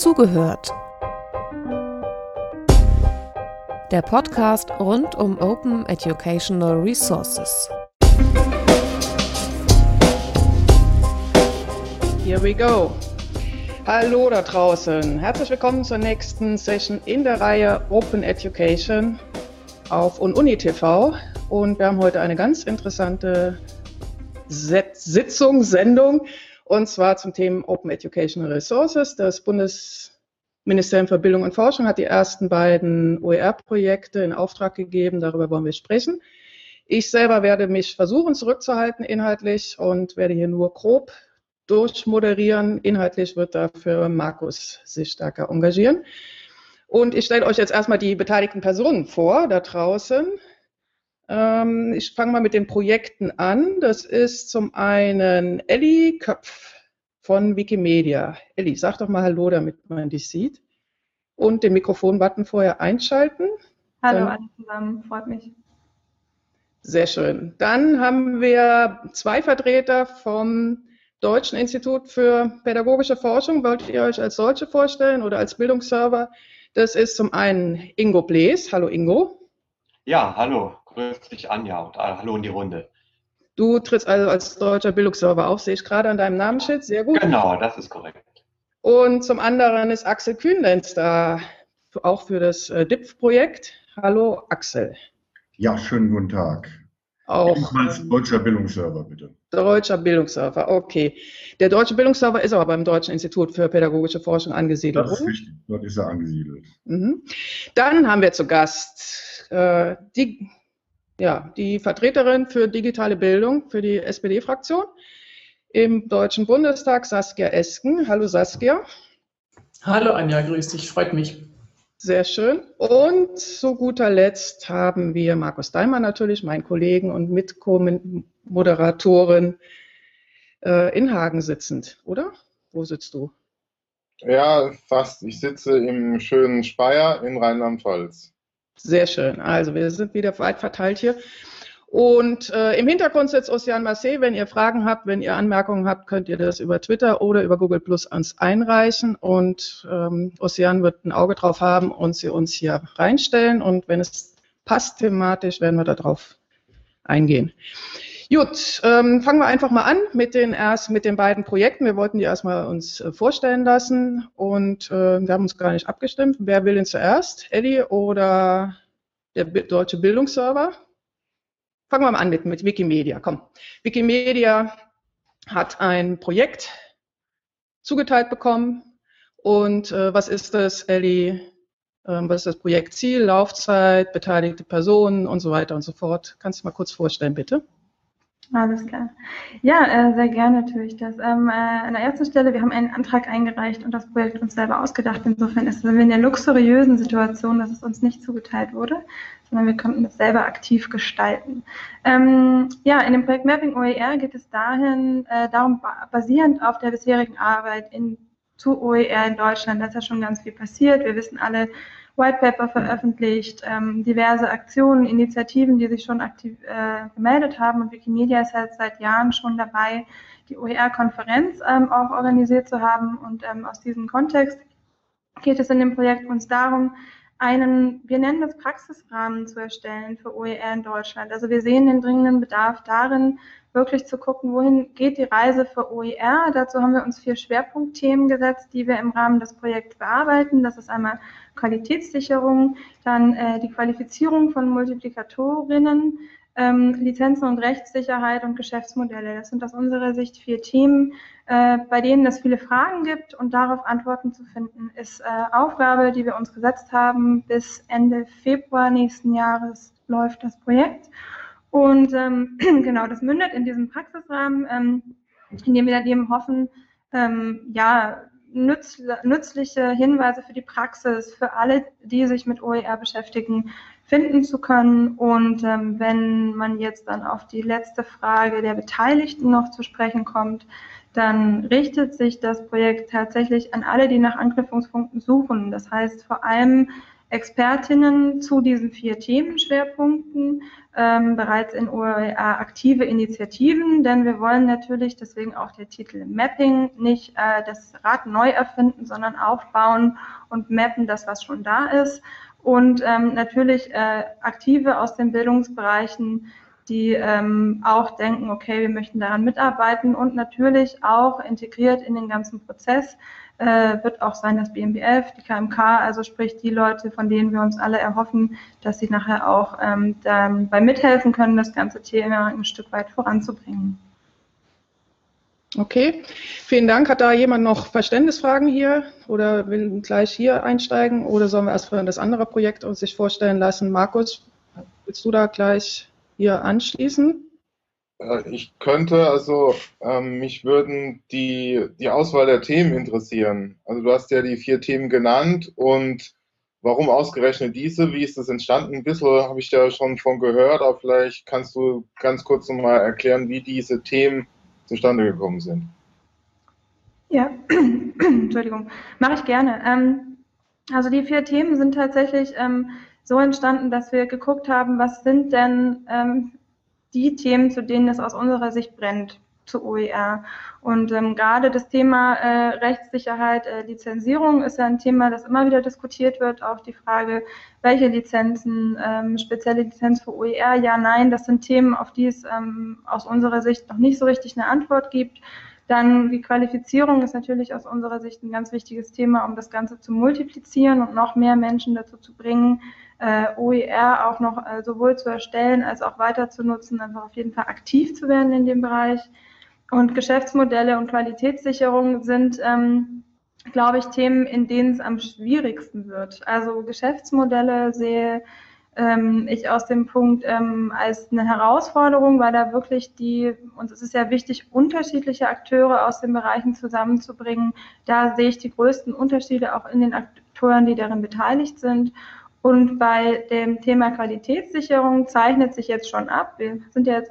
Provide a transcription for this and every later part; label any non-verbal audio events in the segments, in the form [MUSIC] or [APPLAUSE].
Zugehört. Der Podcast rund um Open Educational Resources. Here we go. Hallo da draußen. Herzlich willkommen zur nächsten Session in der Reihe Open Education auf Ununi TV. Und wir haben heute eine ganz interessante Sitzung, Sendung, und zwar zum Thema Open Educational Resources. Das Bundesministerium für Bildung und Forschung hat die ersten beiden OER-Projekte in Auftrag gegeben. Darüber wollen wir sprechen. Ich selber werde mich versuchen zurückzuhalten inhaltlich und werde hier nur grob durchmoderieren. Inhaltlich wird dafür Markus sich stärker engagieren. Und ich stelle euch jetzt erstmal die beteiligten Personen vor da draußen. Ähm, ich fange mal mit den Projekten an. Das ist zum einen Elli Köpf von Wikimedia. Elli, sag doch mal Hallo, damit man dich sieht. Und den Mikrofonbutton vorher einschalten. Hallo Dann, alle zusammen, freut mich. Sehr schön. Dann haben wir zwei Vertreter vom Deutschen Institut für Pädagogische Forschung. Wollt ihr euch als solche vorstellen oder als Bildungsserver? Das ist zum einen Ingo Blees. Hallo Ingo. Ja, hallo. Grüß dich, Anja, und hallo in die Runde. Du trittst also als deutscher Bildungsserver auf, sehe ich gerade an deinem Namensschild. Sehr gut. Genau, das ist korrekt. Und zum anderen ist Axel Kühnlenz da, auch für das äh, DIPF-Projekt. Hallo, Axel. Ja, schönen guten Tag. Auch. Ebenfalls deutscher Bildungsserver, bitte. Deutscher Bildungsserver, okay. Der Deutsche Bildungsserver ist aber beim Deutschen Institut für Pädagogische Forschung angesiedelt. Das ist richtig, dort ist er angesiedelt. Mhm. Dann haben wir zu Gast äh, die ja, die Vertreterin für digitale Bildung für die SPD-Fraktion im Deutschen Bundestag, Saskia Esken. Hallo Saskia. Hallo Anja, grüß dich, freut mich. Sehr schön. Und zu guter Letzt haben wir Markus Daimer natürlich, meinen Kollegen und Mitmoderatorin äh, in Hagen sitzend, oder? Wo sitzt du? Ja, fast. Ich sitze im schönen Speyer in Rheinland-Pfalz. Sehr schön. Also wir sind wieder weit verteilt hier. Und äh, im Hintergrund sitzt Ocean Marseille. Wenn ihr Fragen habt, wenn ihr Anmerkungen habt, könnt ihr das über Twitter oder über Google Plus ans einreichen. Und ähm, Ocean wird ein Auge drauf haben und sie uns hier reinstellen. Und wenn es passt thematisch, werden wir darauf eingehen. Gut, ähm, fangen wir einfach mal an mit den erst mit den beiden Projekten. Wir wollten die erstmal uns äh, vorstellen lassen und äh, wir haben uns gar nicht abgestimmt. Wer will denn zuerst? Eddie oder der deutsche Bildungsserver? Fangen wir mal an mit, mit Wikimedia. Komm. Wikimedia hat ein Projekt zugeteilt bekommen. Und äh, was ist das, Ellie? Ähm, was ist das Projektziel, Laufzeit, beteiligte Personen und so weiter und so fort? Kannst du mal kurz vorstellen, bitte? Alles klar. Ja, äh, sehr gerne tue ich das. Ähm, äh, an der ersten Stelle, wir haben einen Antrag eingereicht und das Projekt uns selber ausgedacht. Insofern ist wir in der luxuriösen Situation, dass es uns nicht zugeteilt wurde, sondern wir konnten es selber aktiv gestalten. Ähm, ja, in dem Projekt Mapping OER geht es dahin, äh, darum, basierend auf der bisherigen Arbeit in, zu OER in Deutschland, da ist ja schon ganz viel passiert. Wir wissen alle, White Paper veröffentlicht, ähm, diverse Aktionen, Initiativen, die sich schon aktiv äh, gemeldet haben. Und Wikimedia ist halt seit Jahren schon dabei, die OER-Konferenz ähm, auch organisiert zu haben. Und ähm, aus diesem Kontext geht es in dem Projekt uns darum, einen, wir nennen das Praxisrahmen zu erstellen für OER in Deutschland. Also wir sehen den dringenden Bedarf darin, wirklich zu gucken, wohin geht die Reise für OER. Dazu haben wir uns vier Schwerpunktthemen gesetzt, die wir im Rahmen des Projekts bearbeiten. Das ist einmal Qualitätssicherung, dann äh, die Qualifizierung von Multiplikatorinnen, ähm, Lizenzen und Rechtssicherheit und Geschäftsmodelle. Das sind aus unserer Sicht vier Themen, äh, bei denen es viele Fragen gibt und darauf Antworten zu finden, ist äh, Aufgabe, die wir uns gesetzt haben. Bis Ende Februar nächsten Jahres läuft das Projekt. Und ähm, [CLEARS THROAT] genau, das mündet in diesem Praxisrahmen, ähm, in dem wir dann eben hoffen, ähm, ja, nütz, nützliche Hinweise für die Praxis, für alle, die sich mit OER beschäftigen, finden zu können. Und ähm, wenn man jetzt dann auf die letzte Frage der Beteiligten noch zu sprechen kommt, dann richtet sich das Projekt tatsächlich an alle, die nach Anknüpfungspunkten suchen. Das heißt vor allem Expertinnen zu diesen vier Themenschwerpunkten, ähm, bereits in OER aktive Initiativen, denn wir wollen natürlich, deswegen auch der Titel Mapping, nicht äh, das Rad neu erfinden, sondern aufbauen und mappen das, was schon da ist. Und ähm, natürlich äh, Aktive aus den Bildungsbereichen, die ähm, auch denken, okay, wir möchten daran mitarbeiten und natürlich auch integriert in den ganzen Prozess äh, wird auch sein das BMBF, die KMK, also sprich die Leute, von denen wir uns alle erhoffen, dass sie nachher auch ähm, dabei mithelfen können, das ganze Thema ein Stück weit voranzubringen. Okay, vielen Dank. Hat da jemand noch Verständnisfragen hier oder will gleich hier einsteigen oder sollen wir erst das andere Projekt sich vorstellen lassen? Markus, willst du da gleich hier anschließen? Äh, ich könnte, also ähm, mich würden die, die Auswahl der Themen interessieren. Also du hast ja die vier Themen genannt und warum ausgerechnet diese? Wie ist das entstanden? Ein bisschen habe ich ja schon von gehört, aber vielleicht kannst du ganz kurz nochmal erklären, wie diese Themen zustande gekommen sind. Ja, [CLEARS THROAT] Entschuldigung, mache ich gerne. Ähm, also die vier Themen sind tatsächlich ähm, so entstanden, dass wir geguckt haben, was sind denn ähm, die Themen, zu denen es aus unserer Sicht brennt zu OER. Und ähm, gerade das Thema äh, Rechtssicherheit, äh, Lizenzierung ist ja ein Thema, das immer wieder diskutiert wird. Auch die Frage, welche Lizenzen, ähm, spezielle Lizenz für OER, ja, nein, das sind Themen, auf die es ähm, aus unserer Sicht noch nicht so richtig eine Antwort gibt. Dann die Qualifizierung ist natürlich aus unserer Sicht ein ganz wichtiges Thema, um das Ganze zu multiplizieren und noch mehr Menschen dazu zu bringen, äh, OER auch noch äh, sowohl zu erstellen als auch weiter zu nutzen, einfach auf jeden Fall aktiv zu werden in dem Bereich. Und Geschäftsmodelle und Qualitätssicherung sind, ähm, glaube ich, Themen, in denen es am schwierigsten wird. Also Geschäftsmodelle sehe ähm, ich aus dem Punkt ähm, als eine Herausforderung, weil da wirklich die, und es ist ja wichtig, unterschiedliche Akteure aus den Bereichen zusammenzubringen. Da sehe ich die größten Unterschiede auch in den Akteuren, die darin beteiligt sind. Und bei dem Thema Qualitätssicherung zeichnet sich jetzt schon ab, wir sind ja jetzt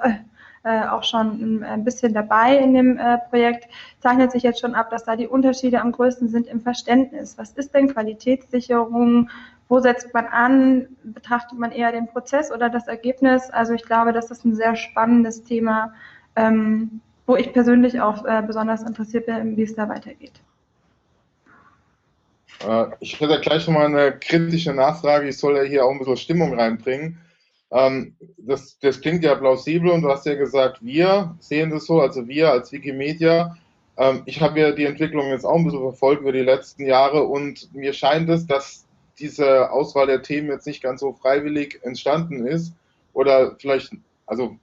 äh, auch schon ein bisschen dabei in dem äh, Projekt, zeichnet sich jetzt schon ab, dass da die Unterschiede am größten sind im Verständnis. Was ist denn Qualitätssicherung? Wo setzt man an? Betrachtet man eher den Prozess oder das Ergebnis? Also ich glaube, das ist ein sehr spannendes Thema, ähm, wo ich persönlich auch äh, besonders interessiert bin, wie es da weitergeht. Äh, ich hätte gleich noch mal eine kritische Nachfrage. Ich soll ja hier auch ein bisschen Stimmung reinbringen. Ähm, das, das klingt ja plausibel und du hast ja gesagt, wir sehen das so, also wir als Wikimedia. Ähm, ich habe ja die Entwicklung jetzt auch ein bisschen verfolgt über die letzten Jahre und mir scheint es, dass diese Auswahl der Themen jetzt nicht ganz so freiwillig entstanden ist oder vielleicht, also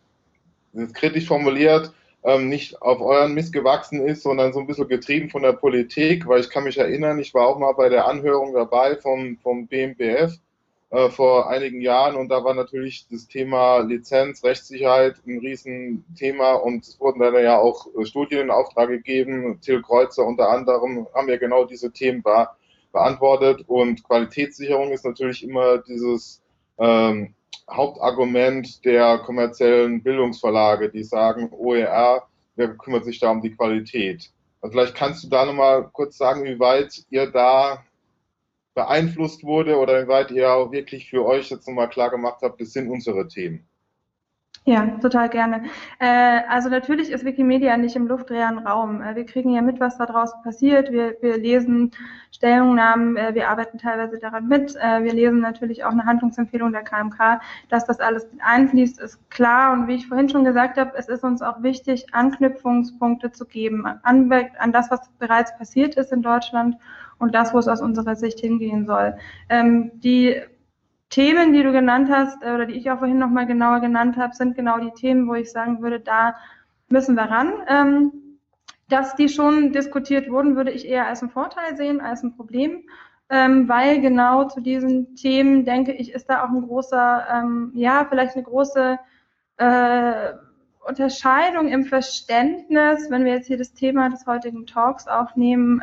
kritisch formuliert, ähm, nicht auf euren Mist gewachsen ist, sondern so ein bisschen getrieben von der Politik, weil ich kann mich erinnern, ich war auch mal bei der Anhörung dabei vom, vom BMBF äh, vor einigen Jahren und da war natürlich das Thema Lizenz, Rechtssicherheit ein Riesenthema und es wurden dann ja auch Studien in Auftrag gegeben. Till Kreuzer unter anderem haben ja genau diese Themen be beantwortet und Qualitätssicherung ist natürlich immer dieses ähm, Hauptargument der kommerziellen Bildungsverlage, die sagen, OER, wer kümmert sich da um die Qualität? Und vielleicht kannst du da nochmal kurz sagen, wie weit ihr da beeinflusst wurde oder wie weit ihr auch wirklich für euch jetzt nochmal klar gemacht habt, das sind unsere Themen. Ja, total gerne. Äh, also natürlich ist Wikimedia nicht im luftleeren Raum. Äh, wir kriegen ja mit, was da draußen passiert. Wir, wir lesen Stellungnahmen, äh, wir arbeiten teilweise daran mit. Äh, wir lesen natürlich auch eine Handlungsempfehlung der KMK. Dass das alles einfließt, ist klar. Und wie ich vorhin schon gesagt habe, es ist uns auch wichtig, Anknüpfungspunkte zu geben an, an das, was bereits passiert ist in Deutschland und das, wo es aus unserer Sicht hingehen soll. Ähm, die Themen, die du genannt hast, äh, oder die ich auch vorhin nochmal genauer genannt habe, sind genau die Themen, wo ich sagen würde, da müssen wir ran. Ähm, dass die schon diskutiert wurden, würde ich eher als einen Vorteil sehen, als ein Problem, ähm, weil genau zu diesen Themen, denke ich, ist da auch ein großer, ähm, ja, vielleicht eine große äh, Unterscheidung im Verständnis, wenn wir jetzt hier das Thema des heutigen Talks aufnehmen,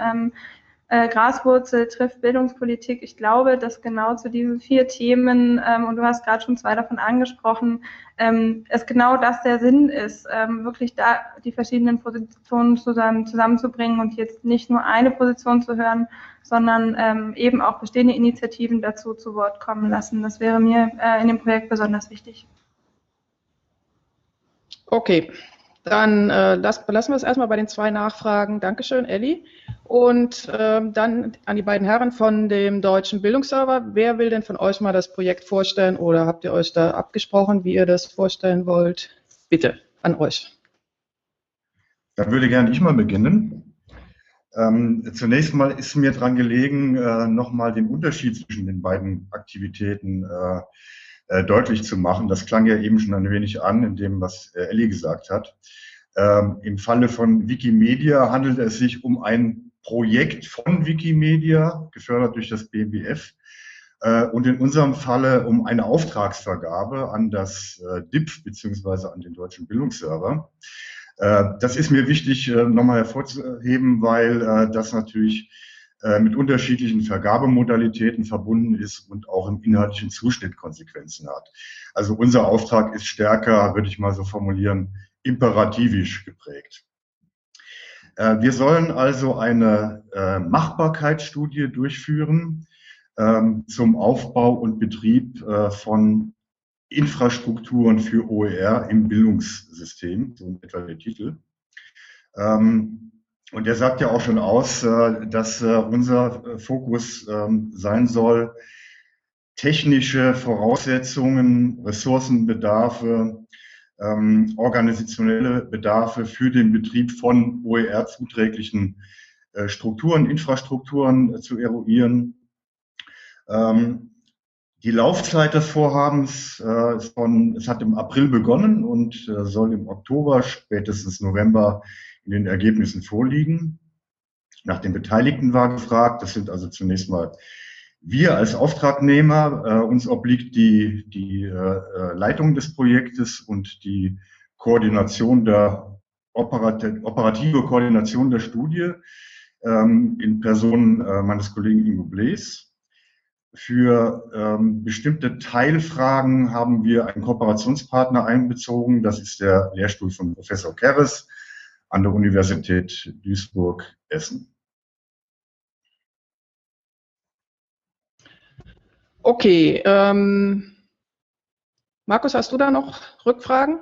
äh, Graswurzel trifft Bildungspolitik. Ich glaube, dass genau zu diesen vier Themen, ähm, und du hast gerade schon zwei davon angesprochen, ähm, es genau das der Sinn ist, ähm, wirklich da die verschiedenen Positionen zusammen, zusammenzubringen und jetzt nicht nur eine Position zu hören, sondern ähm, eben auch bestehende Initiativen dazu zu Wort kommen lassen. Das wäre mir äh, in dem Projekt besonders wichtig. Okay, dann äh, lass, lassen wir es erstmal bei den zwei Nachfragen. Dankeschön, Elli. Und ähm, dann an die beiden Herren von dem Deutschen Bildungsserver. Wer will denn von euch mal das Projekt vorstellen oder habt ihr euch da abgesprochen, wie ihr das vorstellen wollt? Bitte, an euch. Da würde gerne ich mal beginnen. Ähm, zunächst mal ist mir dran gelegen, äh, nochmal den Unterschied zwischen den beiden Aktivitäten äh, äh, deutlich zu machen. Das klang ja eben schon ein wenig an, in dem, was äh, Elli gesagt hat. Ähm, Im Falle von Wikimedia handelt es sich um ein Projekt von Wikimedia, gefördert durch das BMBF. Äh, und in unserem Falle um eine Auftragsvergabe an das äh, DIPF beziehungsweise an den Deutschen Bildungsserver. Äh, das ist mir wichtig, äh, nochmal hervorzuheben, weil äh, das natürlich mit unterschiedlichen Vergabemodalitäten verbunden ist und auch im inhaltlichen Zuschnitt Konsequenzen hat. Also unser Auftrag ist stärker, würde ich mal so formulieren, imperativisch geprägt. Äh, wir sollen also eine äh, Machbarkeitsstudie durchführen ähm, zum Aufbau und Betrieb von Infrastrukturen für OER im Bildungssystem, so etwa der Titel. Ähm, und er sagt ja auch schon aus, äh, dass äh, unser äh, Fokus ähm, sein soll, technische Voraussetzungen, Ressourcenbedarfe, ähm, organisationelle Bedarfe für den Betrieb von OER zuträglichen Strukturen, Infrastrukturen zu eruieren. Ähm, die Laufzeit des Vorhabens ist von, es hat im April begonnen und soll im Oktober, spätestens November in den Ergebnissen vorliegen. Nach den Beteiligten war gefragt. Das sind also zunächst mal wir als Auftragnehmer. Äh, uns obliegt die, die äh, Leitung des Projektes und die Koordination der operative Koordination der Studie ähm, in Person äh, meines Kollegen Ingo Blees. Für ähm, bestimmte Teilfragen haben wir einen Kooperationspartner einbezogen. Das ist der Lehrstuhl von Professor Keres an der Universität Duisburg-Essen. Okay, ähm, Markus, hast du da noch Rückfragen?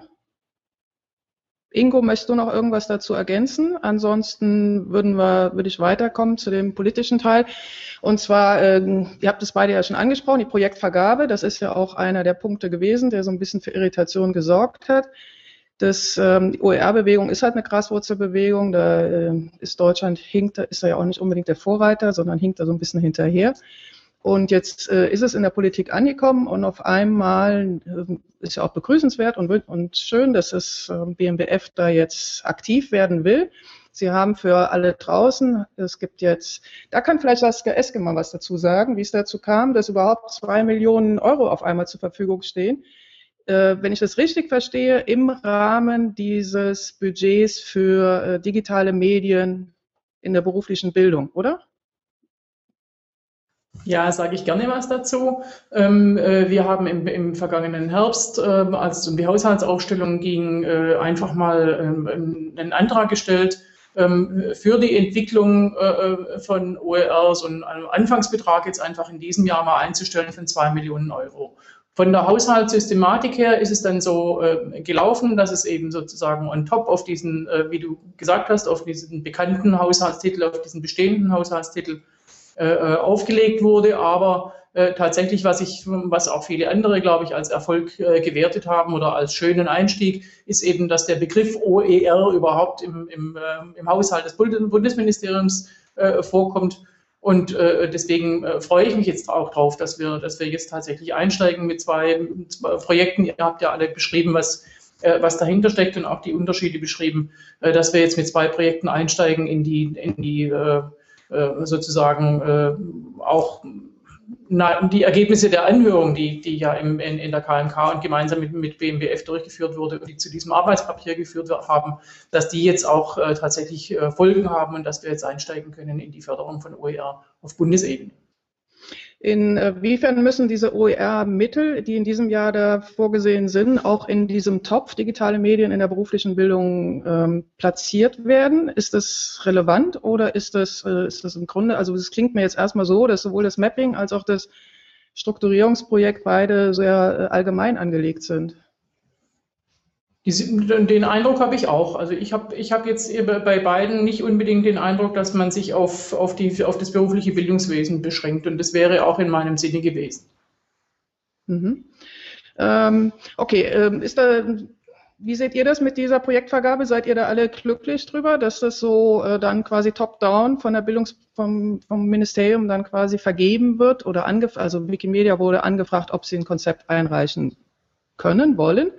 Ingo, möchtest du noch irgendwas dazu ergänzen? Ansonsten würden wir, würde ich weiterkommen zu dem politischen Teil. Und zwar, äh, ihr habt es beide ja schon angesprochen, die Projektvergabe, das ist ja auch einer der Punkte gewesen, der so ein bisschen für Irritation gesorgt hat. Das, ähm, die OER-Bewegung ist halt eine Graswurzelbewegung. Da äh, ist Deutschland hinkt, ist ja auch nicht unbedingt der Vorreiter, sondern hinkt da so ein bisschen hinterher. Und jetzt äh, ist es in der Politik angekommen und auf einmal äh, ist ja auch begrüßenswert und, und schön, dass das äh, BMBF da jetzt aktiv werden will. Sie haben für alle draußen, es gibt jetzt, da kann vielleicht Saskia Eske mal was dazu sagen, wie es dazu kam, dass überhaupt zwei Millionen Euro auf einmal zur Verfügung stehen wenn ich das richtig verstehe, im Rahmen dieses Budgets für äh, digitale Medien in der beruflichen Bildung, oder? Ja, sage ich gerne was dazu. Ähm, äh, wir haben im, im vergangenen Herbst, ähm, als es um die Haushaltsaufstellung ging, äh, einfach mal ähm, einen Antrag gestellt für die Entwicklung äh, äh, von OERs und einen Anfangsbetrag jetzt einfach in diesem Jahr mal einzustellen von zwei Millionen Euro. Von der Haushaltssystematik her ist es dann so äh, gelaufen, dass es eben sozusagen on top auf diesen, äh, wie du gesagt hast, auf diesen bekannten Haushaltstitel, auf diesen bestehenden Haushaltstitel äh, äh aufgelegt wurde. Aber äh, tatsächlich, was ich, was auch viele andere, glaube ich, als Erfolg äh, gewertet haben oder als schönen Einstieg, ist eben, dass der Begriff OER überhaupt im, im, im Haushalt des Bundesministeriums vorkommt und äh, deswegen äh, freue ich mich jetzt auch drauf, dass wir, dass wir jetzt tatsächlich einsteigen mit zwei, zwei Projekten. Ihr habt ja alle beschrieben, was, äh, was dahinter steckt und auch die Unterschiede beschrieben, äh, dass wir jetzt mit zwei Projekten einsteigen in die, in die äh, äh sozusagen äh, auch na, die Ergebnisse der Anhörung, die, die ja im, in, in der KMK und gemeinsam mit, mit BMBF durchgeführt wurde und die zu diesem Arbeitspapier geführt haben, dass die jetzt auch äh, tatsächlich äh, Folgen haben und dass wir jetzt einsteigen können in die Förderung von OER auf Bundesebene. Inwiefern müssen diese OER-Mittel, die in diesem Jahr da vorgesehen sind, auch in diesem Topf digitale Medien in der beruflichen Bildung ähm, platziert werden? Ist das relevant oder ist das, äh, ist das im Grunde, also es klingt mir jetzt erstmal so, dass sowohl das Mapping als auch das Strukturierungsprojekt beide sehr äh, allgemein angelegt sind. Die, den Eindruck habe ich auch. Also ich habe ich hab jetzt bei beiden nicht unbedingt den Eindruck, dass man sich auf, auf, die, auf das berufliche Bildungswesen beschränkt. Und das wäre auch in meinem Sinne gewesen. Mhm. Ähm, okay, ähm, ist da, wie seht ihr das mit dieser Projektvergabe? Seid ihr da alle glücklich drüber, dass das so äh, dann quasi top-down von der Bildungs vom, vom Ministerium dann quasi vergeben wird oder also Wikimedia wurde angefragt, ob sie ein Konzept einreichen können, wollen.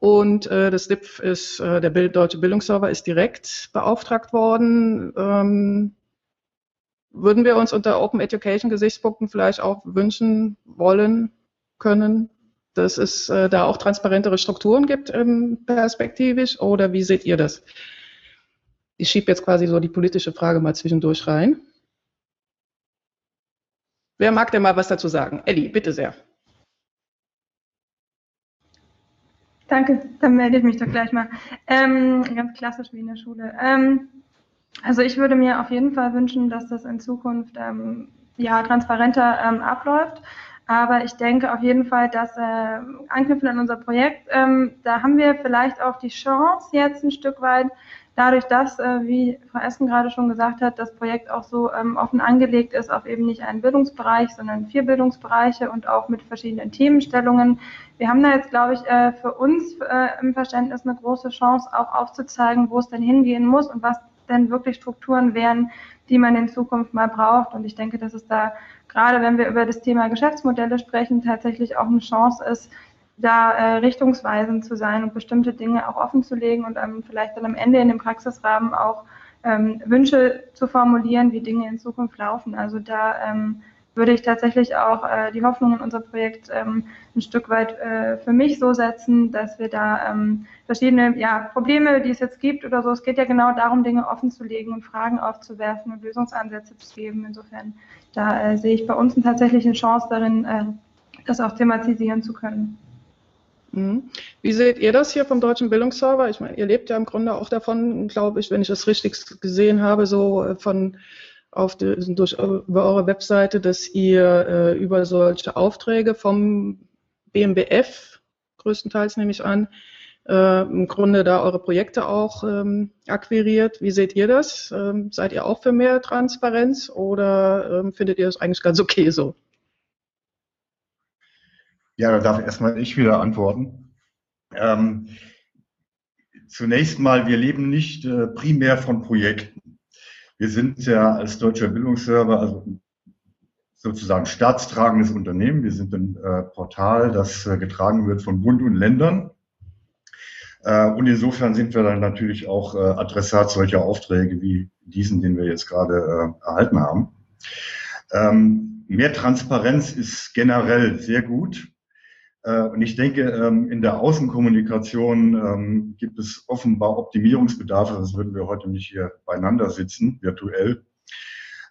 Und äh, das DIPF ist, äh, der Bild, Deutsche Bildungsserver ist direkt beauftragt worden. Ähm, würden wir uns unter Open Education Gesichtspunkten vielleicht auch wünschen wollen können, dass es äh, da auch transparentere Strukturen gibt ähm, perspektivisch? Oder wie seht ihr das? Ich schiebe jetzt quasi so die politische Frage mal zwischendurch rein. Wer mag denn mal was dazu sagen? Elli, bitte sehr. Danke, dann melde ich mich doch gleich mal. Ähm, ganz klassisch wie in der Schule. Ähm, also ich würde mir auf jeden Fall wünschen, dass das in Zukunft ähm, ja transparenter ähm, abläuft. Aber ich denke auf jeden Fall, dass äh, anknüpfen an unser Projekt, ähm, da haben wir vielleicht auch die Chance jetzt ein Stück weit dadurch, dass, äh, wie Frau Essen gerade schon gesagt hat, das Projekt auch so ähm, offen angelegt ist auf eben nicht einen Bildungsbereich, sondern vier Bildungsbereiche und auch mit verschiedenen Themenstellungen. Wir haben da jetzt, glaube ich, äh, für uns äh, im Verständnis eine große Chance, auch aufzuzeigen, wo es denn hingehen muss und was denn wirklich Strukturen wären, die man in Zukunft mal braucht. Und ich denke, dass es da gerade, wenn wir über das Thema Geschäftsmodelle sprechen, tatsächlich auch eine Chance ist, da äh, richtungsweisend zu sein und bestimmte Dinge auch offen zu legen und ähm, vielleicht dann am Ende in dem Praxisrahmen auch ähm, Wünsche zu formulieren, wie Dinge in Zukunft laufen. Also da ähm, würde ich tatsächlich auch äh, die Hoffnung in unser Projekt ähm, ein Stück weit äh, für mich so setzen, dass wir da ähm, verschiedene ja, Probleme, die es jetzt gibt oder so, es geht ja genau darum, Dinge offen zu legen und Fragen aufzuwerfen und Lösungsansätze zu geben. Insofern, da äh, sehe ich bei uns tatsächlich eine Chance darin, äh, das auch thematisieren zu können. Mhm. Wie seht ihr das hier vom Deutschen Bildungsserver? Ich meine, ihr lebt ja im Grunde auch davon, glaube ich, wenn ich das richtig gesehen habe, so äh, von auf die, durch über eure Webseite, dass ihr äh, über solche Aufträge vom BMBF größtenteils nehme ich an, äh, im Grunde da eure Projekte auch ähm, akquiriert. Wie seht ihr das? Ähm, seid ihr auch für mehr Transparenz oder ähm, findet ihr das eigentlich ganz okay so? Ja, da darf erstmal ich wieder antworten. Ähm, zunächst mal, wir leben nicht äh, primär von Projekten. Wir sind ja als deutscher Bildungsserver, also sozusagen staatstragendes Unternehmen. Wir sind ein äh, Portal, das äh, getragen wird von Bund und Ländern. Äh, und insofern sind wir dann natürlich auch äh, Adressat solcher Aufträge wie diesen, den wir jetzt gerade äh, erhalten haben. Ähm, mehr Transparenz ist generell sehr gut. Äh, und ich denke, ähm, in der Außenkommunikation ähm, gibt es offenbar Optimierungsbedarfe, sonst würden wir heute nicht hier beieinander sitzen, virtuell.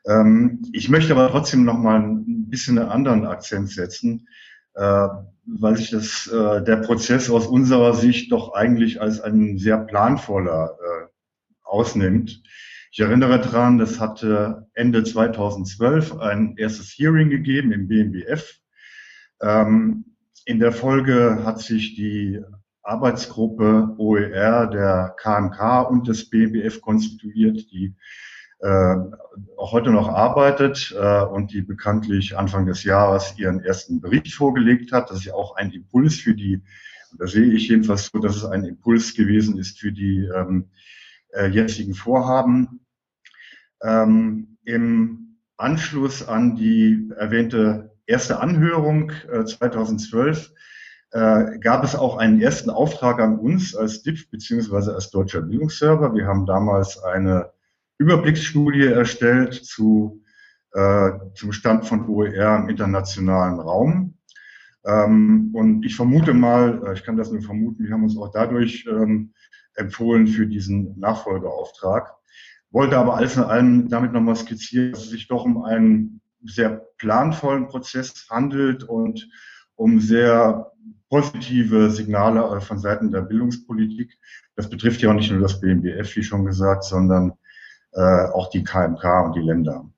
Ähm, ich möchte aber trotzdem noch mal ein bisschen einen anderen Akzent setzen, äh, weil sich das, äh, der Prozess aus unserer Sicht doch eigentlich als ein sehr planvoller ausnimmt. Ich erinnere daran, das hatte Ende 2012 ein erstes Hearing gegeben im BMBF. In der Folge hat sich die Arbeitsgruppe OER der KMK und des BMBF konstituiert, die äh, auch heute noch arbeitet äh, und die bekanntlich Anfang des Jahres ihren ersten Bericht vorgelegt hat. Das ist ja auch ein Impuls für die, da sehe ich jedenfalls so, dass es ein Impuls gewesen ist für die ähm, äh, jetzigen Vorhaben. Ähm, Im Anschluss an die erwähnte erste Anhörung äh, 2012 äh, gab es auch einen ersten Auftrag an uns als DIF beziehungsweise als Deutscher Bildungsserver. Wir haben damals eine Überblicksstudie erstellt zu äh, zum Stand von OER im internationalen Raum. Ähm, und ich vermute mal, äh, ich kann das nur vermuten, wir haben uns auch dadurch ähm, empfohlen für diesen Nachfolgeauftrag. Wollte aber alles in allem damit nochmal skizzieren, dass es sich doch um einen sehr planvollen Prozess handelt und um sehr positive Signale äh, von Seiten der Bildungspolitik. Das betrifft ja auch nicht nur das BMBF, wie schon gesagt, sondern äh, auch die KMK und die Länder.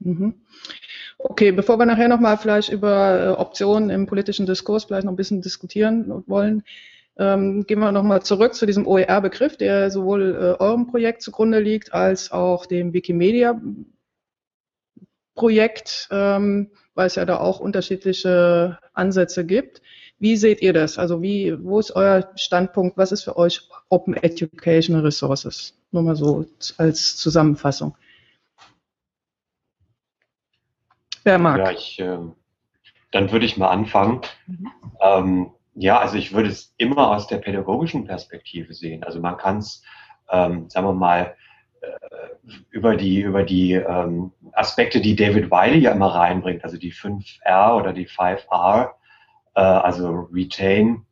Mhm. Okay, bevor wir nachher nochmal vielleicht über äh, Optionen im politischen Diskurs vielleicht noch ein bisschen diskutieren wollen, ähm, gehen wir nochmal zurück zu diesem OER-Begriff, der sowohl äh, eurem Projekt zugrunde liegt, als auch dem Wikimedia-Projekt, ähm, weil es ja da auch unterschiedliche Ansätze gibt. Wie seht ihr das? Also wie, wo ist euer Standpunkt? Was ist für euch Open Educational Resources? Nur mal so als Zusammenfassung. Wer mag? Ja, ich, äh, dann würde ich mal anfangen. Mhm. Ähm, ja, also ich würde es immer aus der pädagogischen Perspektive sehen. Also man kann es, ähm, sagen wir mal, über die, über die ähm, Aspekte, die David Wiley ja immer reinbringt, also die 5R oder die 5R, äh, also Retain,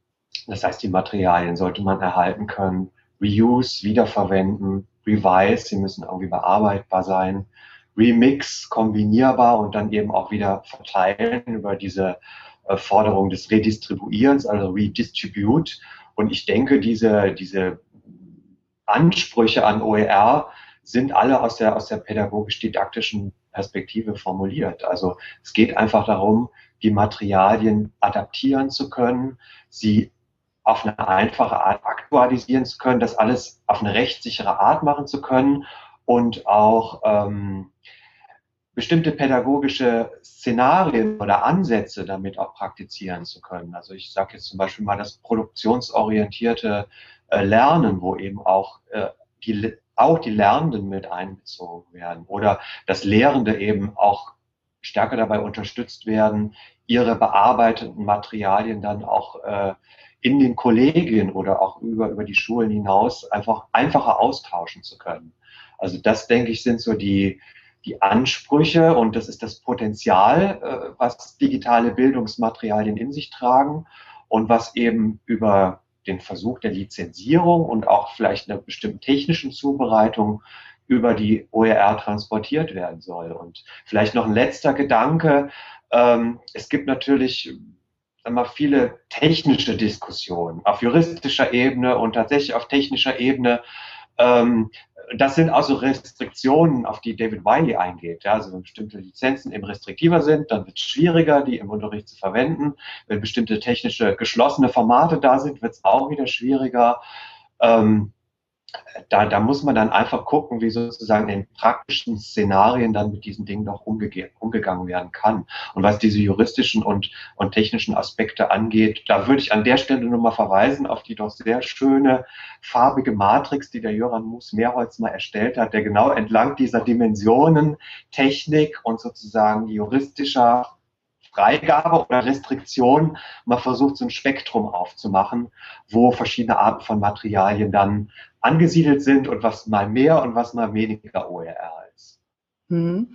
das heißt, die Materialien sollte man erhalten können, Reuse, wiederverwenden, Revise, sie müssen irgendwie bearbeitbar sein, Remix, kombinierbar und dann eben auch wieder verteilen über diese äh, Forderung des Redistribuierens, also Redistribute. Und ich denke, diese, diese Ansprüche an OER sind alle aus der, aus der pädagogisch-didaktischen Perspektive formuliert. Also es geht einfach darum, die Materialien adaptieren zu können, sie auf eine einfache Art aktualisieren zu können, das alles auf eine rechtssichere Art machen zu können und auch ähm, bestimmte pädagogische Szenarien oder Ansätze damit auch praktizieren zu können. Also ich sage jetzt zum Beispiel mal das produktionsorientierte Lernen, wo eben auch äh, die auch die Lernenden mit einbezogen werden oder dass Lehrende eben auch stärker dabei unterstützt werden, ihre bearbeiteten Materialien dann auch äh, in den Kollegien oder auch über, über die Schulen hinaus einfach einfacher austauschen zu können. Also das, denke ich, sind so die, die Ansprüche und das ist das Potenzial, äh, was digitale Bildungsmaterialien in sich tragen und was eben über den Versuch der Lizenzierung und auch vielleicht einer bestimmten technischen Zubereitung über die OER transportiert werden soll. Und vielleicht noch ein letzter Gedanke. Ähm, es gibt natürlich mal, viele technische Diskussionen auf juristischer Ebene und tatsächlich auf technischer Ebene. Ähm, das sind also Restriktionen, auf die David Wiley eingeht. Ja, also wenn bestimmte Lizenzen eben restriktiver sind, dann wird es schwieriger, die im Unterricht zu verwenden. Wenn bestimmte technische geschlossene Formate da sind, wird es auch wieder schwieriger. Ähm, da, da muss man dann einfach gucken, wie sozusagen in praktischen Szenarien dann mit diesen Dingen noch umge umgegangen werden kann. Und was diese juristischen und, und technischen Aspekte angeht, da würde ich an der Stelle nur mal verweisen auf die doch sehr schöne farbige Matrix, die der Jöran Mus Mehrholz mal erstellt hat, der genau entlang dieser Dimensionen Technik und sozusagen juristischer Freigabe oder Restriktion mal versucht, so ein Spektrum aufzumachen, wo verschiedene Arten von Materialien dann angesiedelt sind und was mal mehr und was mal weniger OER ist. Hm.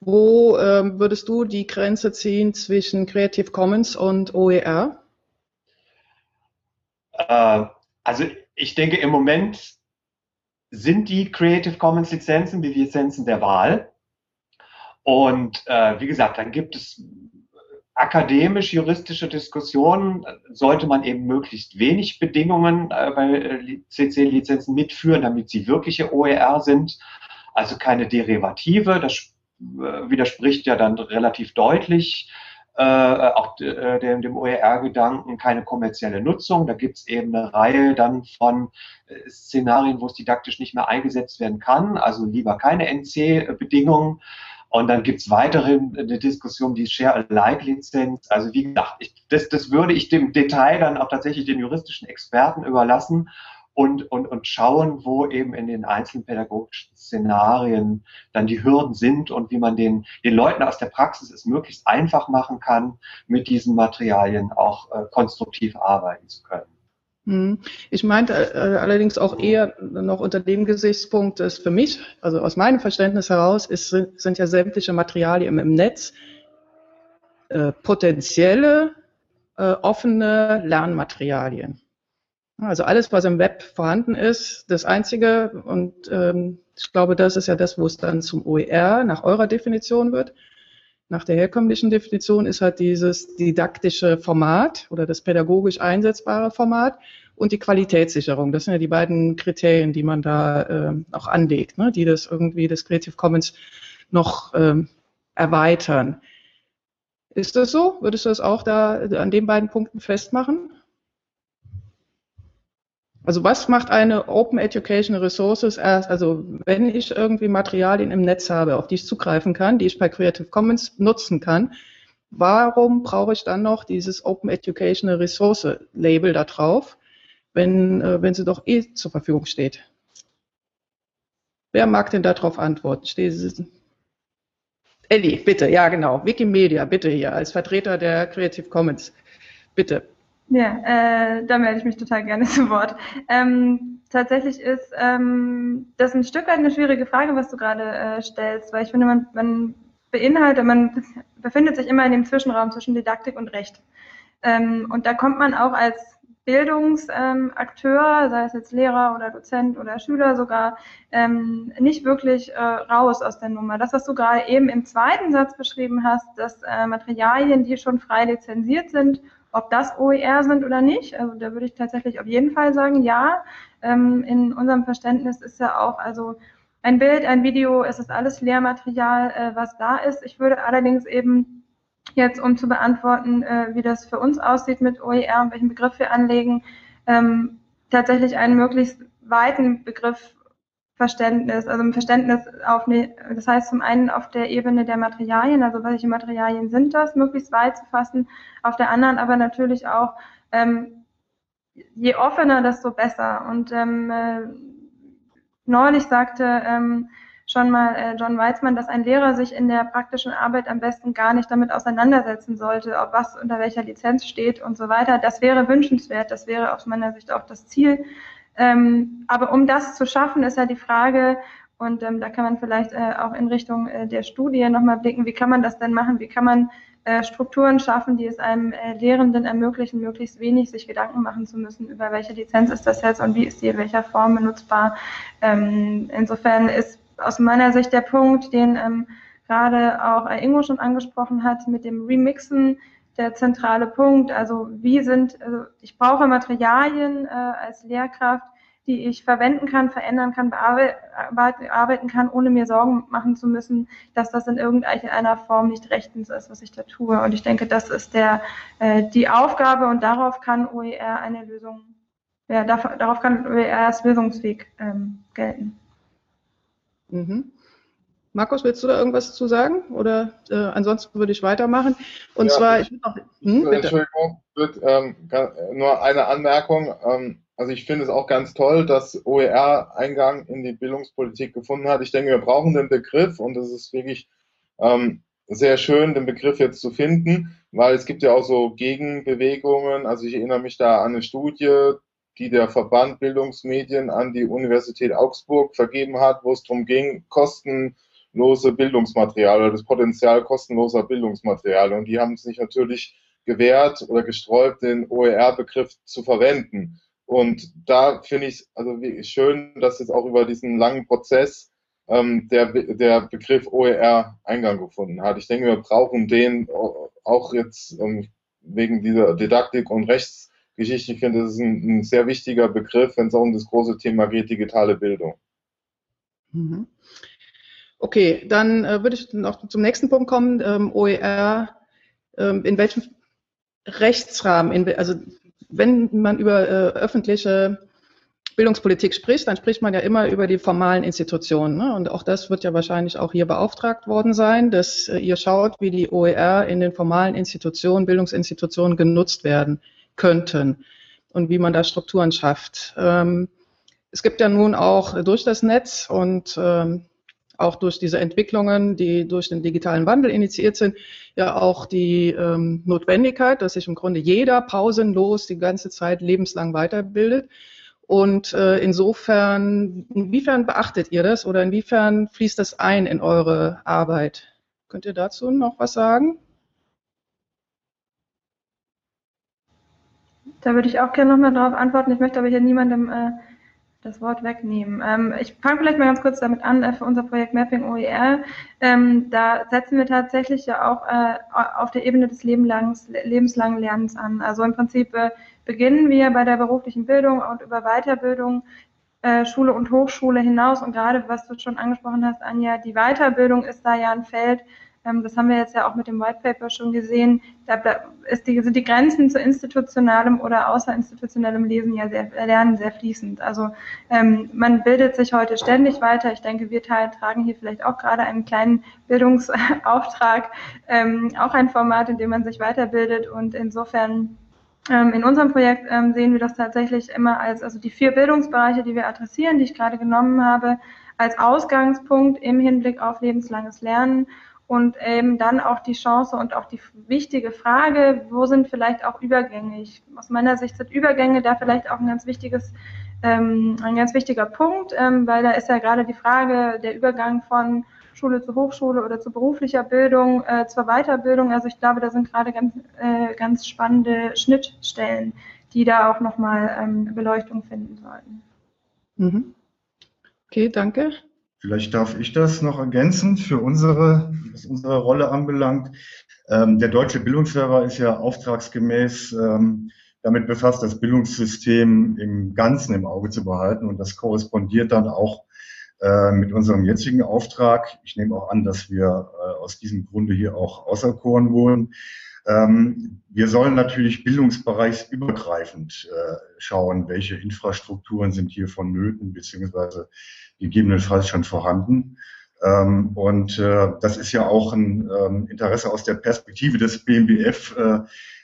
Wo ähm, würdest du die Grenze ziehen zwischen Creative Commons und OER? Äh, also ich denke, im Moment sind die Creative Commons Lizenzen die Lizenzen der Wahl. Und äh, wie gesagt, dann gibt es akademisch-juristische Diskussionen sollte man eben möglichst wenig Bedingungen äh, bei äh, CC-Lizenzen mitführen, damit sie wirkliche OER sind, also keine Derivative. Das äh, widerspricht ja dann relativ deutlich äh, auch dem, dem OER-Gedanken, keine kommerzielle Nutzung. Da gibt es eben eine Reihe dann von Szenarien, wo es didaktisch nicht mehr eingesetzt werden kann, also lieber keine NC-Bedingungen. Und dann gibt es weiterhin eine Diskussion, die Share-alike-Lizenz. Also wie gesagt, ich, das, das würde ich dem Detail dann auch tatsächlich den juristischen Experten überlassen und, und, und schauen, wo eben in den einzelnen pädagogischen Szenarien dann die Hürden sind und wie man den, den Leuten aus der Praxis es möglichst einfach machen kann, mit diesen Materialien auch äh, konstruktiv arbeiten zu können. Hm. Ich meinte äh, allerdings auch eher noch unter dem Gesichtspunkt, dass für mich, also aus meinem Verständnis heraus, ist, sind ja sämtliche Materialien im Netz äh, potenzielle äh, offene Lernmaterialien. Also alles, was im Web vorhanden ist, das Einzige, und ähm, ich glaube, das ist ja das, wo es dann zum OER nach eurer Definition wird, nach der herkömmlichen Definition ist halt dieses didaktische Format oder das pädagogisch einsetzbare Format und die Qualitätssicherung. Das sind ja die beiden Kriterien, die man da äh, auch anlegt, ne, die das irgendwie das Creative Commons noch ähm, erweitern. Ist das so? Würdest du das auch da an den beiden Punkten festmachen? Also was macht eine Open Educational Resources erst, also wenn ich irgendwie Materialien im Netz habe, auf die ich zugreifen kann, die ich bei Creative Commons nutzen kann, warum brauche ich dann noch dieses Open Educational Resource Label da drauf, wenn, äh, wenn sie doch eh zur Verfügung steht? Wer mag denn darauf antworten? Steht, Elli, bitte, ja genau. Wikimedia, bitte hier, als Vertreter der Creative Commons. Bitte. Ja, äh, da melde ich mich total gerne [LAUGHS] zu Wort. Ähm, tatsächlich ist ähm, das ein Stück weit eine schwierige Frage, was du gerade äh, stellst, weil ich finde, man, man beinhaltet, man [LAUGHS] befindet sich immer in dem Zwischenraum zwischen Didaktik und Recht. Ähm, und da kommt man auch als Bildungsakteur, sei es jetzt Lehrer oder Dozent oder Schüler sogar, ähm, nicht wirklich äh, raus aus der Nummer. Das, was du gerade eben im zweiten Satz beschrieben hast, dass äh, Materialien, die schon frei lizenziert sind ob das OER sind oder nicht. Also da würde ich tatsächlich auf jeden Fall sagen, ja. Ähm, in unserem Verständnis ist ja auch, also ein Bild, ein Video, es ist alles Lehrmaterial, äh, was da ist. Ich würde allerdings eben jetzt, um zu beantworten, äh, wie das für uns aussieht mit OER und welchen Begriff wir anlegen, ähm, tatsächlich einen möglichst weiten Begriff Verständnis, also ein Verständnis auf, ne, das heißt zum einen auf der Ebene der Materialien, also welche Materialien sind das, möglichst weit zu fassen, auf der anderen aber natürlich auch, ähm, je offener, desto besser. Und ähm, äh, neulich sagte ähm, schon mal äh, John Weizmann, dass ein Lehrer sich in der praktischen Arbeit am besten gar nicht damit auseinandersetzen sollte, ob was unter welcher Lizenz steht und so weiter. Das wäre wünschenswert, das wäre aus meiner Sicht auch das Ziel. Ähm, aber um das zu schaffen, ist ja die Frage, und ähm, da kann man vielleicht äh, auch in Richtung äh, der Studie nochmal blicken, wie kann man das denn machen? Wie kann man äh, Strukturen schaffen, die es einem äh, Lehrenden ermöglichen, möglichst wenig sich Gedanken machen zu müssen, über welche Lizenz ist das jetzt und wie ist die in welcher Form benutzbar. Ähm, insofern ist aus meiner Sicht der Punkt, den ähm, gerade auch Ingo schon angesprochen hat, mit dem Remixen der zentrale Punkt. Also wie sind, also ich brauche Materialien äh, als Lehrkraft, die ich verwenden kann, verändern kann, bearbeiten kann, ohne mir Sorgen machen zu müssen, dass das in irgendeiner Form nicht rechtens ist, was ich da tue. Und ich denke, das ist der, äh, die Aufgabe und darauf kann OER eine Lösung, ja, darauf kann OER als Lösungsweg ähm, gelten. Mhm. Markus, willst du da irgendwas zu sagen? Oder äh, ansonsten würde ich weitermachen. Und ja, zwar, ich, ich noch, hm, Entschuldigung, wird, ähm, nur eine Anmerkung. Ähm, also ich finde es auch ganz toll, dass OER Eingang in die Bildungspolitik gefunden hat. Ich denke, wir brauchen den Begriff und es ist wirklich ähm, sehr schön, den Begriff jetzt zu finden, weil es gibt ja auch so Gegenbewegungen. Also ich erinnere mich da an eine Studie, die der Verband Bildungsmedien an die Universität Augsburg vergeben hat, wo es darum ging, Kosten kostenlose Bildungsmaterial oder das Potenzial kostenloser Bildungsmaterial. Und die haben sich natürlich gewehrt oder gesträubt, den OER-Begriff zu verwenden. Und da finde ich also schön, dass jetzt auch über diesen langen Prozess ähm, der, der Begriff OER Eingang gefunden hat. Ich denke, wir brauchen den auch jetzt ähm, wegen dieser Didaktik und Rechtsgeschichte. Ich finde, das ist ein, ein sehr wichtiger Begriff, wenn es auch um das große Thema geht, digitale Bildung. Mhm. Okay, dann äh, würde ich noch zum nächsten Punkt kommen. Ähm, OER, ähm, in welchem Rechtsrahmen, in, also wenn man über äh, öffentliche Bildungspolitik spricht, dann spricht man ja immer über die formalen Institutionen. Ne? Und auch das wird ja wahrscheinlich auch hier beauftragt worden sein, dass äh, ihr schaut, wie die OER in den formalen Institutionen, Bildungsinstitutionen genutzt werden könnten und wie man da Strukturen schafft. Ähm, es gibt ja nun auch durch das Netz und ähm, auch durch diese Entwicklungen, die durch den digitalen Wandel initiiert sind, ja auch die ähm, Notwendigkeit, dass sich im Grunde jeder pausenlos die ganze Zeit lebenslang weiterbildet. Und äh, insofern, inwiefern beachtet ihr das oder inwiefern fließt das ein in eure Arbeit? Könnt ihr dazu noch was sagen? Da würde ich auch gerne nochmal darauf antworten. Ich möchte aber hier niemandem äh, das Wort wegnehmen. Ähm, ich fange vielleicht mal ganz kurz damit an, äh, für unser Projekt Mapping OER. Ähm, da setzen wir tatsächlich ja auch äh, auf der Ebene des lebenslangen Lernens an. Also im Prinzip äh, beginnen wir bei der beruflichen Bildung und über Weiterbildung äh, Schule und Hochschule hinaus. Und gerade, was du schon angesprochen hast, Anja, die Weiterbildung ist da ja ein Feld, das haben wir jetzt ja auch mit dem White Paper schon gesehen, da die, sind die Grenzen zu institutionellem oder außerinstitutionellem Lesen ja sehr, Lernen sehr fließend. Also ähm, man bildet sich heute ständig weiter. Ich denke, wir tragen hier vielleicht auch gerade einen kleinen Bildungsauftrag, ähm, auch ein Format, in dem man sich weiterbildet und insofern ähm, in unserem Projekt ähm, sehen wir das tatsächlich immer als, also die vier Bildungsbereiche, die wir adressieren, die ich gerade genommen habe, als Ausgangspunkt im Hinblick auf lebenslanges Lernen und eben dann auch die Chance und auch die wichtige Frage, wo sind vielleicht auch Übergänge? Ich, aus meiner Sicht sind Übergänge da vielleicht auch ein ganz wichtiges, ähm, ein ganz wichtiger Punkt, ähm, weil da ist ja gerade die Frage der Übergang von Schule zu Hochschule oder zu beruflicher Bildung, äh, zur Weiterbildung. Also ich glaube, da sind gerade ganz, äh, ganz spannende Schnittstellen, die da auch nochmal ähm, Beleuchtung finden sollten. Mhm. Okay, danke. Vielleicht darf ich das noch ergänzen für unsere, was unsere Rolle anbelangt. Ähm, der Deutsche Bildungsserver ist ja auftragsgemäß ähm, damit befasst, das Bildungssystem im Ganzen im Auge zu behalten. Und das korrespondiert dann auch äh, mit unserem jetzigen Auftrag. Ich nehme auch an, dass wir äh, aus diesem Grunde hier auch auserkoren wurden. Ähm, wir sollen natürlich bildungsbereichsübergreifend äh, schauen, welche Infrastrukturen sind hier vonnöten, beziehungsweise gegebenenfalls schon vorhanden. Ähm, und äh, das ist ja auch ein ähm, Interesse aus der Perspektive des BMBF, äh,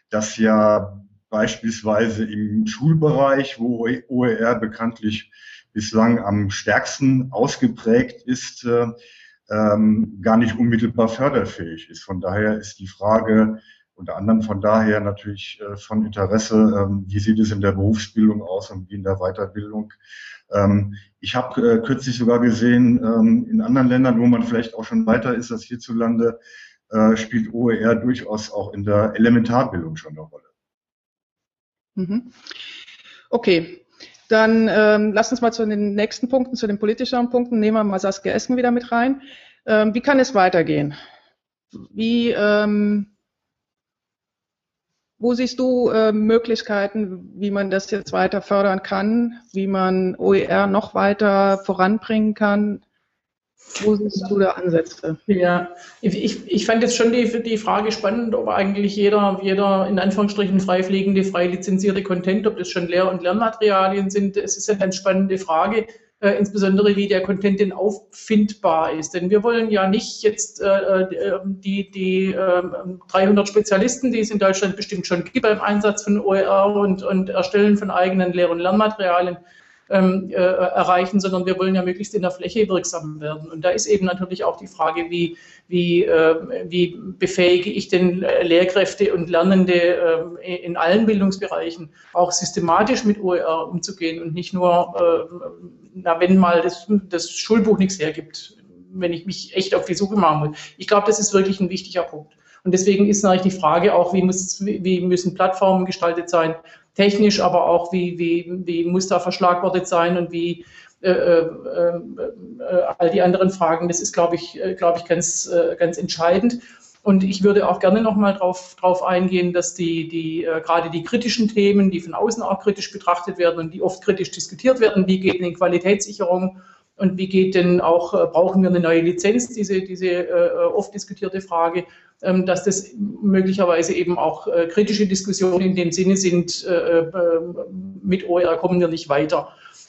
dass ja beispielsweise im Schulbereich, wo OER bekanntlich bislang am stärksten ausgeprägt ist, äh, ähm, gar nicht unmittelbar förderfähig ist. Von daher ist die Frage unter anderem von daher natürlich äh, von Interesse, ähm, wie sieht es in der Berufsbildung aus und wie in der Weiterbildung. Ähm, ich habe äh, kürzlich sogar gesehen, ähm, in anderen Ländern, wo man vielleicht auch schon weiter ist als hierzulande, äh, spielt OER durchaus auch in der Elementarbildung schon eine Rolle. Mhm. Okay, dann ähm, lass uns mal zu den nächsten Punkten, zu den politischeren Punkten, nehmen wir mal Saskia Esken wieder mit rein. Ähm, wie kann es weitergehen? Wie, ähm, wo siehst du äh, Möglichkeiten, wie man das jetzt weiter fördern kann, wie man OER noch weiter voranbringen kann? Wo siehst du da Ansätze? Ja, ich, ich fand jetzt schon die, die Frage spannend, ob eigentlich jeder, jeder in Anführungsstrichen frei fliegende, frei lizenzierte Content, ob das schon Lehr- und Lernmaterialien sind, es ist eine ganz spannende Frage äh, insbesondere wie der Content denn auffindbar ist. Denn wir wollen ja nicht jetzt äh, äh die, die äh, 300 Spezialisten, die es in Deutschland bestimmt schon gibt beim Einsatz von OER und, und Erstellen von eigenen Lehr- und Lernmaterialien, ähm, äh, erreichen, sondern wir wollen ja möglichst in der Fläche wirksam werden. Und da ist eben natürlich auch die Frage, wie, wie, äh, wie befähige ich denn Lehrkräfte und Lernende äh, in allen Bildungsbereichen auch systematisch mit OER umzugehen und nicht nur, äh, na, wenn mal das, das Schulbuch nichts hergibt, wenn ich mich echt auf die Suche machen muss. Ich glaube, das ist wirklich ein wichtiger Punkt. Und deswegen ist natürlich die Frage auch, wie, muss, wie müssen Plattformen gestaltet sein, technisch, aber auch wie, wie, wie muss da verschlagwortet sein und wie äh, äh, äh, all die anderen Fragen. Das ist, glaube ich, äh, glaube ich, ganz, äh, ganz entscheidend. Und ich würde auch gerne nochmal darauf drauf eingehen, dass die, die äh, gerade die kritischen Themen, die von außen auch kritisch betrachtet werden und die oft kritisch diskutiert werden, wie geht denn Qualitätssicherung und wie geht denn auch, brauchen wir eine neue Lizenz, diese, diese oft diskutierte Frage, dass das möglicherweise eben auch äh, kritische Diskussionen in dem Sinne sind, äh, äh, mit OER kommen wir nicht weiter.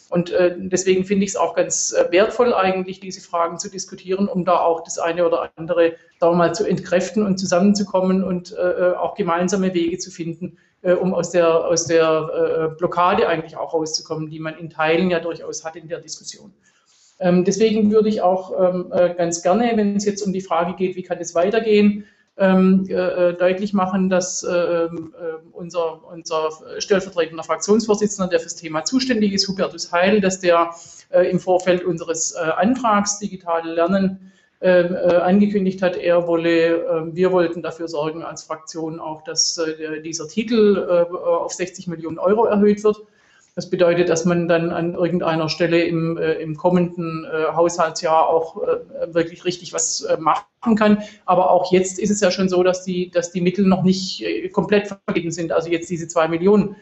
Und deswegen finde ich es auch ganz wertvoll, eigentlich diese Fragen zu diskutieren, um da auch das eine oder andere da mal zu entkräften und zusammenzukommen und auch gemeinsame Wege zu finden, um aus der, aus der Blockade eigentlich auch rauszukommen, die man in Teilen ja durchaus hat in der Diskussion. Ähm, deswegen würde ich auch ähm, äh, ganz gerne, wenn es jetzt um die Frage geht, wie kann es weitergehen, ähm, äh, äh, deutlich machen, dass äh, äh, unser, unser stellvertretender Fraktionsvorsitzender, der fürs Thema zuständig ist, Hubertus Heil, dass der äh, im Vorfeld unseres Antrags Digitale Lernen ähm, angekündigt hat, er wolle, ähm, wir wollten dafür sorgen als Fraktion auch, dass dieser Titel auf 60 Millionen Euro erhöht wird. Das bedeutet, dass man dann an irgendeiner Stelle im, äh, im kommenden äh, Haushaltsjahr auch äh, wirklich richtig was äh, machen kann. Aber auch jetzt ist es ja schon so, dass die, dass die Mittel noch nicht äh, komplett vergeben sind, also jetzt diese zwei Millionen,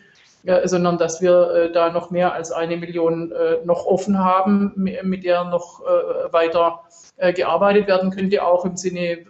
sondern dass wir äh, da noch mehr als eine Million noch offen haben, mit der noch weiter gearbeitet werden könnte, auch im Sinne,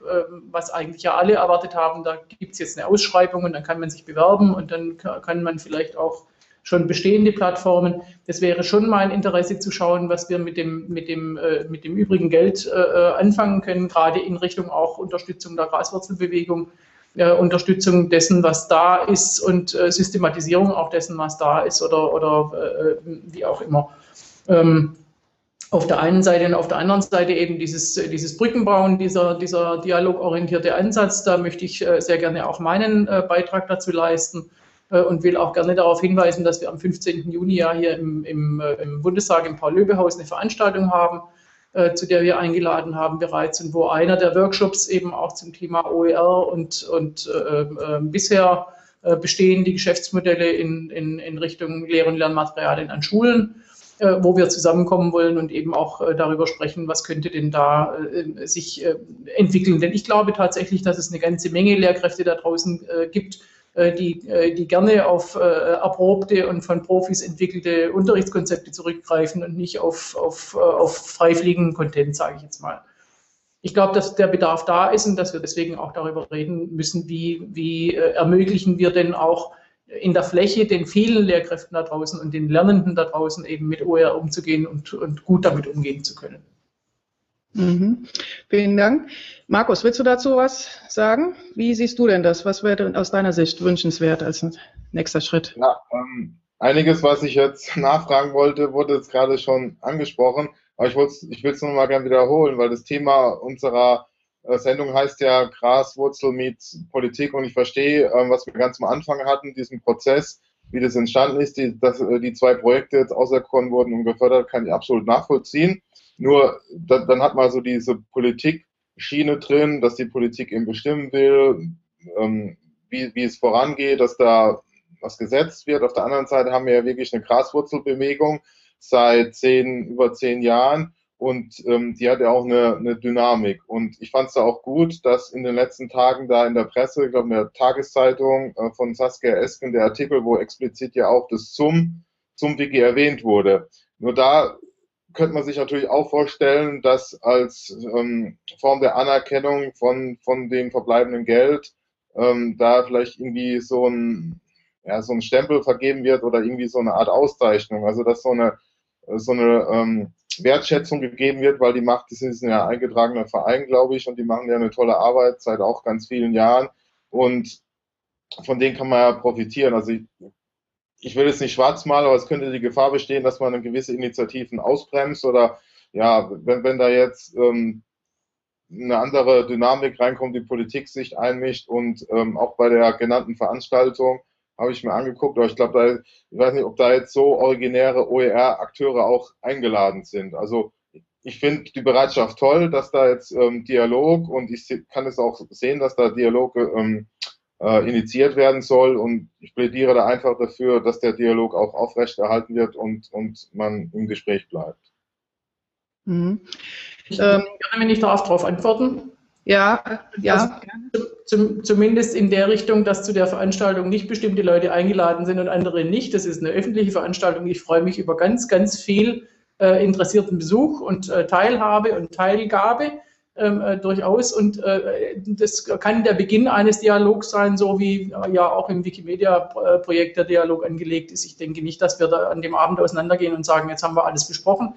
was eigentlich ja alle erwartet haben. Da gibt es jetzt eine Ausschreibung und dann kann man sich bewerben und dann kann man vielleicht auch schon bestehende Plattformen. Das wäre schon mein Interesse zu schauen, was wir mit dem, mit dem, äh, mit dem übrigen Geld äh, äh, anfangen können, gerade in Richtung auch Unterstützung der Graswurzelbewegung, äh, Unterstützung dessen, was da ist und äh, Systematisierung auch dessen, was da ist oder, oder äh, wie auch immer. Ähm, auf der einen Seite und auf der anderen Seite eben dieses, dieses Brückenbauen, dieser, dieser dialogorientierte Ansatz. Da möchte ich sehr gerne auch meinen Beitrag dazu leisten. Äh, und will auch gerne darauf hinweisen, dass wir am 15. Juni ja hier im, im, äh, im Bundestag im Paul-Löbe-Haus eine Veranstaltung haben, äh, zu der wir eingeladen haben bereits und wo einer der Workshops eben auch zum Thema OER und, und äh, äh, bisher äh, bestehende Geschäftsmodelle in, in, in Richtung Lehr- und Lernmaterialien an Schulen wo wir zusammenkommen wollen und eben auch darüber sprechen, was könnte denn da sich entwickeln. Denn ich glaube tatsächlich, dass es eine ganze Menge Lehrkräfte da draußen gibt, die, äh, die gerne auf äh, erprobte und von Profis entwickelte Unterrichtskonzepte zurückgreifen und nicht auf, auf, auf freifliegenden Content, sage ich jetzt mal. Ich glaube, dass der Bedarf da ist und dass wir deswegen auch darüber reden müssen, wie, wie ermöglichen wir denn auch in der Fläche den vielen Lehrkräften da draußen und den Lernenden da draußen eben mit OER umzugehen und, und gut damit umgehen zu können. Mhm. Vielen Dank. Markus, willst du dazu was sagen? Wie siehst du denn das? Was wäre aus deiner Sicht wünschenswert als nächster Schritt? Ja, ähm, einiges, was ich jetzt [LAUGHS] nachfragen wollte, wurde jetzt gerade schon angesprochen. Aber ich, ich will es nochmal gerne wiederholen, weil das Thema unserer äh, Sendung heißt ja Graswurzel mit Politik und ich verstehe, ähm, was wir ganz am Anfang hatten, diesen Prozess, wie das entstanden ist, die, dass äh, die zwei Projekte jetzt auserkoren wurden und gefördert, kann ich absolut nachvollziehen. Nur da, dann hat man so diese Politik-Schiene drin, dass die Politik eben bestimmen will, ähm, wie, wie es vorangeht, dass da was gesetzt wird. Auf der anderen Seite haben wir ja wirklich eine Graswurzelbewegung seit zehn, über zehn Jahren und ähm, die hat ja auch eine, eine Dynamik. Und ich fand es da auch gut, dass in den letzten Tagen da in der Presse, ich glaube in der Tageszeitung äh, von Saskia Esken, der Artikel, wo explizit ja auch das zum, zum Wiki erwähnt wurde. Nur da könnte man sich natürlich auch vorstellen, dass als ähm, Form der Anerkennung von, von dem verbleibenden Geld ähm, da vielleicht irgendwie so ein, ja, so ein Stempel vergeben wird oder irgendwie so eine Art Auszeichnung. Also dass so eine, so eine ähm, Wertschätzung gegeben wird, weil die macht, ist ein ja eingetragener Verein, glaube ich, und die machen ja eine tolle Arbeit seit auch ganz vielen Jahren. Und von denen kann man ja profitieren. Also ich ich will jetzt nicht schwarz malen, aber es könnte die Gefahr bestehen, dass man gewisse Initiativen ausbremst oder ja, wenn, wenn da jetzt ähm, eine andere Dynamik reinkommt, die Politik sich einmischt und ähm, auch bei der genannten Veranstaltung habe ich mir angeguckt, aber ich glaube, ich weiß nicht, ob da jetzt so originäre OER-Akteure auch eingeladen sind. Also ich finde die Bereitschaft toll, dass da jetzt ähm, Dialog und ich kann es auch sehen, dass da Dialog ähm, äh, initiiert werden soll. Und ich plädiere da einfach dafür, dass der Dialog auch aufrechterhalten wird und, und man im Gespräch bleibt. Mhm. Ich ähm, gerne, wenn ich darauf darauf antworten. Ja, ja. Also, zum, zumindest in der Richtung, dass zu der Veranstaltung nicht bestimmte Leute eingeladen sind und andere nicht. Das ist eine öffentliche Veranstaltung. Ich freue mich über ganz, ganz viel äh, interessierten Besuch und äh, Teilhabe und Teilgabe ähm, äh, durchaus. Und äh, das kann der Beginn eines Dialogs sein, so wie äh, ja auch im Wikimedia-Projekt der Dialog angelegt ist. Ich denke nicht, dass wir da an dem Abend auseinandergehen und sagen, jetzt haben wir alles besprochen.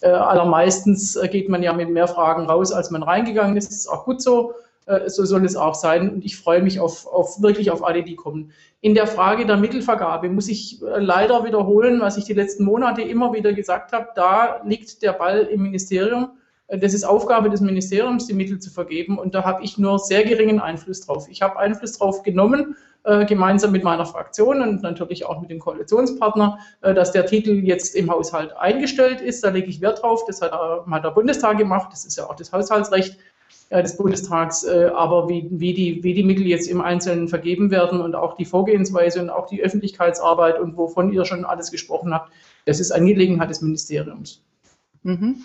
Äh, allermeistens geht man ja mit mehr Fragen raus, als man reingegangen ist. Das ist auch gut so. Äh, so soll es auch sein. Und ich freue mich auf, auf wirklich auf alle, die kommen. In der Frage der Mittelvergabe muss ich äh, leider wiederholen, was ich die letzten Monate immer wieder gesagt habe. Da liegt der Ball im Ministerium. Das ist Aufgabe des Ministeriums, die Mittel zu vergeben. Und da habe ich nur sehr geringen Einfluss drauf. Ich habe Einfluss drauf genommen, äh, gemeinsam mit meiner Fraktion und natürlich auch mit dem Koalitionspartner, äh, dass der Titel jetzt im Haushalt eingestellt ist. Da lege ich Wert drauf. Das hat, äh, der Bundestag gemacht. Das ist ja auch das Haushaltsrecht des Bundestags, aber wie, wie, die, wie die Mittel jetzt im Einzelnen vergeben werden und auch die Vorgehensweise und auch die Öffentlichkeitsarbeit und wovon ihr schon alles gesprochen habt, das ist Angelegenheit des Ministeriums. Mhm.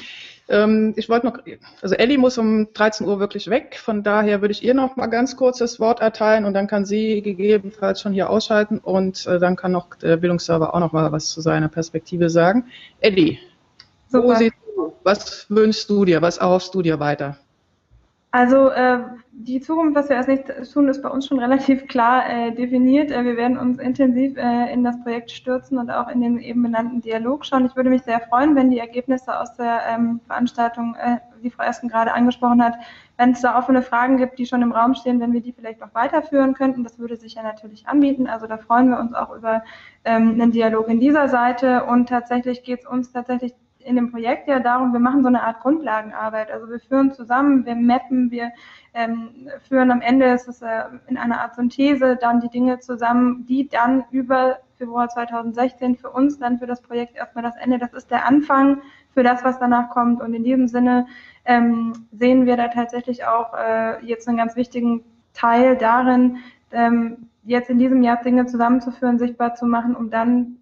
Ähm, ich wollte noch, also Elli muss um 13 Uhr wirklich weg, von daher würde ich ihr noch mal ganz kurz das Wort erteilen und dann kann sie gegebenenfalls schon hier ausschalten und äh, dann kann noch der Bildungsserver auch noch mal was zu seiner Perspektive sagen. Elli, wo siehst du, was wünschst du dir, was erhoffst du dir weiter? Also äh, die Zukunft, was wir als nächstes tun, ist bei uns schon relativ klar äh, definiert. Äh, wir werden uns intensiv äh, in das Projekt stürzen und auch in den eben benannten Dialog schauen. Ich würde mich sehr freuen, wenn die Ergebnisse aus der ähm, Veranstaltung, äh, die Frau Esken gerade angesprochen hat, wenn es da offene Fragen gibt, die schon im Raum stehen, wenn wir die vielleicht noch weiterführen könnten. Das würde sich ja natürlich anbieten. Also da freuen wir uns auch über ähm, einen Dialog in dieser Seite. Und tatsächlich geht es uns tatsächlich in dem Projekt ja darum, wir machen so eine Art Grundlagenarbeit. Also wir führen zusammen, wir mappen, wir ähm, führen am Ende, ist es äh, in einer Art Synthese, dann die Dinge zusammen, die dann über Februar 2016 für uns dann für das Projekt erstmal das Ende, das ist der Anfang für das, was danach kommt. Und in diesem Sinne ähm, sehen wir da tatsächlich auch äh, jetzt einen ganz wichtigen Teil darin, ähm, jetzt in diesem Jahr Dinge zusammenzuführen, sichtbar zu machen, um dann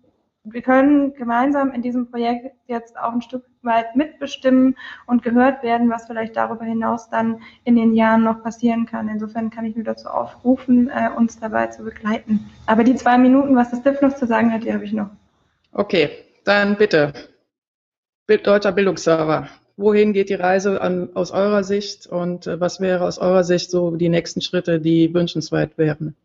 wir können gemeinsam in diesem Projekt jetzt auch ein Stück weit mitbestimmen und gehört werden, was vielleicht darüber hinaus dann in den Jahren noch passieren kann. Insofern kann ich nur dazu aufrufen, äh, uns dabei zu begleiten. Aber die zwei Minuten, was das DIF noch zu sagen hat, die habe ich noch. Okay, dann bitte. Deutscher Bildungsserver. Wohin geht die Reise an, aus eurer Sicht und äh, was wäre aus eurer Sicht so die nächsten Schritte, die wünschenswert wären?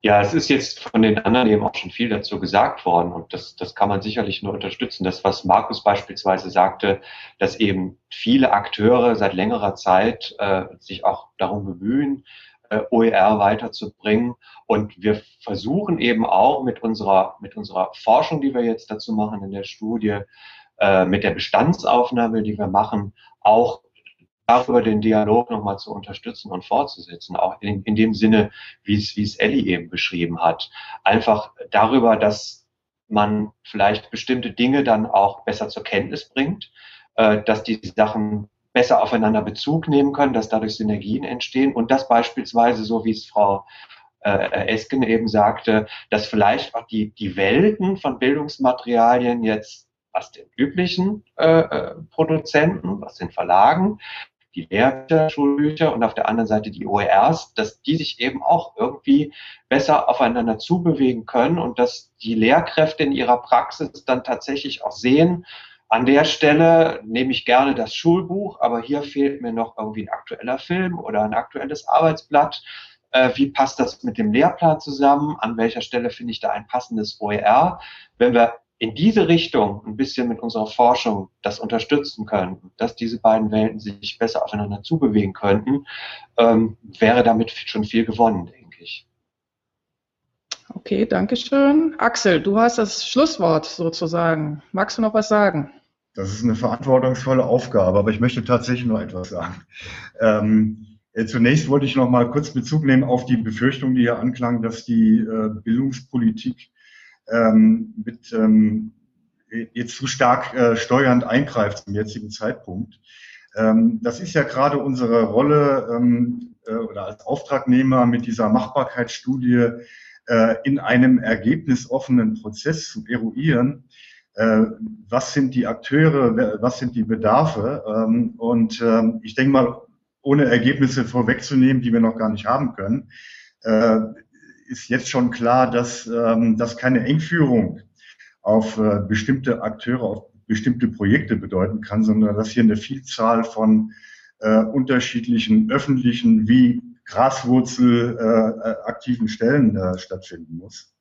Ja, es ist jetzt von den anderen eben auch schon viel dazu gesagt worden und das, das kann man sicherlich nur unterstützen. Das, was Markus beispielsweise sagte, dass eben viele Akteure seit längerer Zeit äh, sich auch darum bemühen, äh, OER weiterzubringen. Und wir versuchen eben auch mit unserer, mit unserer Forschung, die wir jetzt dazu machen in der Studie, äh, mit der Bestandsaufnahme, die wir machen, auch darüber den Dialog nochmal zu unterstützen und fortzusetzen, auch in, in dem Sinne, wie es, wie es Ellie eben beschrieben hat. Einfach darüber, dass man vielleicht bestimmte Dinge dann auch besser zur Kenntnis bringt, äh, dass die Sachen besser aufeinander Bezug nehmen können, dass dadurch Synergien entstehen und dass beispielsweise, so wie es Frau äh, Esken eben sagte, dass vielleicht auch die, die Welten von Bildungsmaterialien jetzt was den üblichen äh, äh Produzenten, was den Verlagen, die Lehrbücher, Schulbücher und auf der anderen Seite die OERs, dass die sich eben auch irgendwie besser aufeinander zubewegen können und dass die Lehrkräfte in ihrer Praxis dann tatsächlich auch sehen, an der Stelle nehme ich gerne das Schulbuch, aber hier fehlt mir noch irgendwie ein aktueller Film oder ein aktuelles Arbeitsblatt. Äh, wie passt das mit dem Lehrplan zusammen? An welcher Stelle finde ich da ein passendes OER? Wenn wir in diese Richtung ein bisschen mit unserer Forschung das unterstützen könnten, dass diese beiden Welten sich besser aufeinander zubewegen könnten, ähm, wäre damit schon viel gewonnen, denke ich. Okay, danke schön. Axel, du hast das Schlusswort sozusagen. Magst du noch was sagen? Das ist eine verantwortungsvolle Aufgabe, aber ich möchte tatsächlich nur etwas sagen. Ähm, äh, Zunächst wollte ich noch mal kurz Bezug nehmen auf die Befürchtung, die hier anklang, dass die äh, Bildungspolitik ähm, mit ähm, jetzt zu stark äh, steuernd eingreift zum jetzigen Zeitpunkt. Ähm, das ist ja gerade unsere Rolle ähm, äh, oder als Auftragnehmer mit dieser Machbarkeitsstudie äh, in einem ergebnisoffenen Prozess zu eruieren. Äh, was sind die Akteure, was sind die Bedarfe? Ähm, und ähm, ich denke mal, ohne Ergebnisse vorwegzunehmen, die wir noch gar nicht haben können, äh, ist jetzt schon klar, dass ähm, das keine Engführung auf äh, bestimmte Akteure, auf bestimmte Projekte bedeuten kann, sondern dass hier eine Vielzahl von äh, unterschiedlichen öffentlichen wie Graswurzel äh, aktiven Stellen äh, stattfinden muss.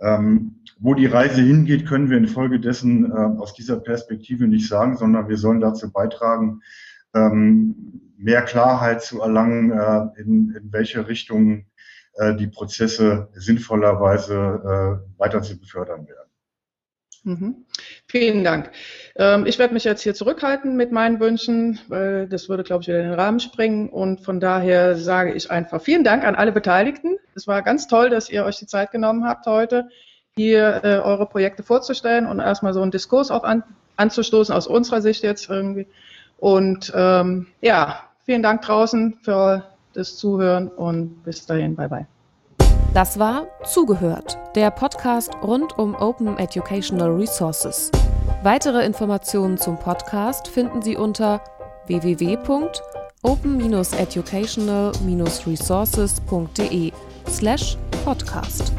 Ähm, wo die Reise hingeht, können wir infolgedessen äh, aus dieser Perspektive nicht sagen, sondern wir sollen dazu beitragen, ähm, mehr Klarheit zu erlangen, äh, in, in welche Richtung äh, die Prozesse sinnvollerweise äh, weiter zu befördern werden. Mhm. Vielen Dank. Ähm, ich werde mich jetzt hier zurückhalten mit meinen Wünschen, weil das würde, glaube ich, wieder in den Rahmen springen. Und von daher sage ich einfach vielen Dank an alle Beteiligten. Es war ganz toll, dass ihr euch die Zeit genommen habt, heute hier äh, eure Projekte vorzustellen und erstmal so einen Diskurs auch an, anzustoßen, aus unserer Sicht jetzt irgendwie. Und ähm, ja, vielen Dank draußen für das Zuhören und bis dahin, bye bye. Das war Zugehört, der Podcast rund um Open Educational Resources. Weitere Informationen zum Podcast finden Sie unter www.open-educational-resources.de slash podcast.